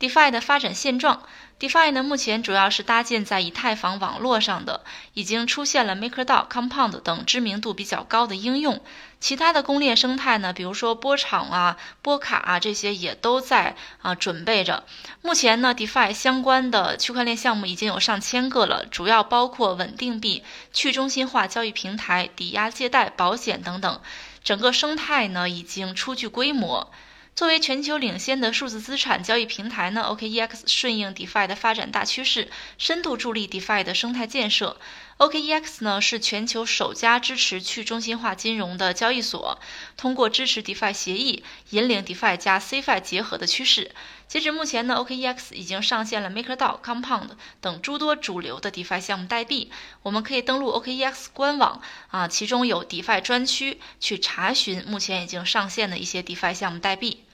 DeFi 的发展现状。DeFi 呢，目前主要是搭建在以太坊网络上的，已经出现了 MakerDAO、Compound 等知名度比较高的应用。其他的公链生态呢，比如说波场啊、波卡啊这些也都在啊准备着。目前呢，DeFi 相关的区块链项目已经有上千个了，主要包括稳定币、去中心化交易平台、抵押借贷、保险等等。整个生态呢，已经初具规模。作为全球领先的数字资产交易平台呢，OKEX 顺应 DeFi 的发展大趋势，深度助力 DeFi 的生态建设。OKEX 呢是全球首家支持去中心化金融的交易所，通过支持 DeFi 协议，引领 DeFi 加 CFI 结合的趋势。截止目前呢，OKEX 已经上线了 MakerDAO、Compound 等诸多主流的 DeFi 项目代币。我们可以登录 OKEX 官网啊，其中有 DeFi 专区去查询目前已经上线的一些 DeFi 项目代币。